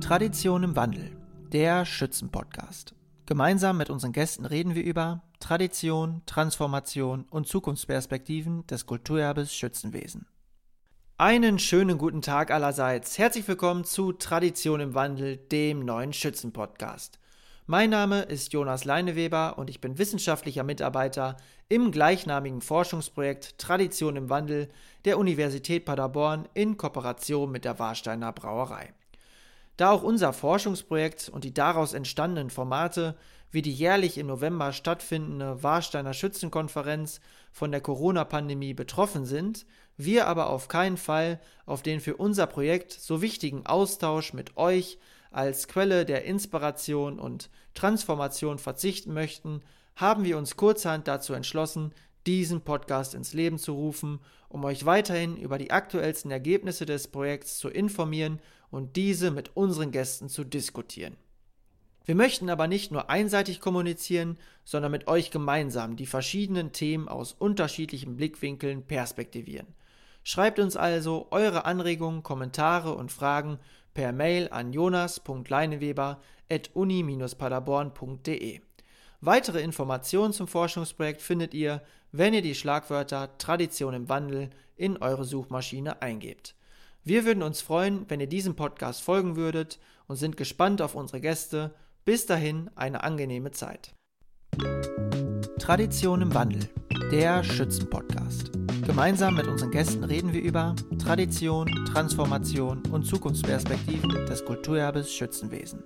Tradition im Wandel, der Schützenpodcast. Gemeinsam mit unseren Gästen reden wir über Tradition, Transformation und Zukunftsperspektiven des Kulturerbes Schützenwesen. Einen schönen guten Tag allerseits. Herzlich willkommen zu Tradition im Wandel, dem neuen Schützenpodcast. Mein Name ist Jonas Leineweber und ich bin wissenschaftlicher Mitarbeiter im gleichnamigen Forschungsprojekt Tradition im Wandel der Universität Paderborn in Kooperation mit der Warsteiner Brauerei. Da auch unser Forschungsprojekt und die daraus entstandenen Formate wie die jährlich im November stattfindende Warsteiner Schützenkonferenz von der Corona-Pandemie betroffen sind, wir aber auf keinen Fall auf den für unser Projekt so wichtigen Austausch mit euch als Quelle der Inspiration und Transformation verzichten möchten, haben wir uns kurzhand dazu entschlossen, diesen Podcast ins Leben zu rufen, um euch weiterhin über die aktuellsten Ergebnisse des Projekts zu informieren und diese mit unseren Gästen zu diskutieren. Wir möchten aber nicht nur einseitig kommunizieren, sondern mit euch gemeinsam die verschiedenen Themen aus unterschiedlichen Blickwinkeln perspektivieren. Schreibt uns also eure Anregungen, Kommentare und Fragen per Mail an jonas.leineweber.uni-paderborn.de. Weitere Informationen zum Forschungsprojekt findet ihr, wenn ihr die Schlagwörter Tradition im Wandel in eure Suchmaschine eingebt. Wir würden uns freuen, wenn ihr diesem Podcast folgen würdet und sind gespannt auf unsere Gäste. Bis dahin eine angenehme Zeit. Tradition im Wandel, der Schützenpodcast. Gemeinsam mit unseren Gästen reden wir über Tradition, Transformation und Zukunftsperspektiven des Kulturerbes Schützenwesen.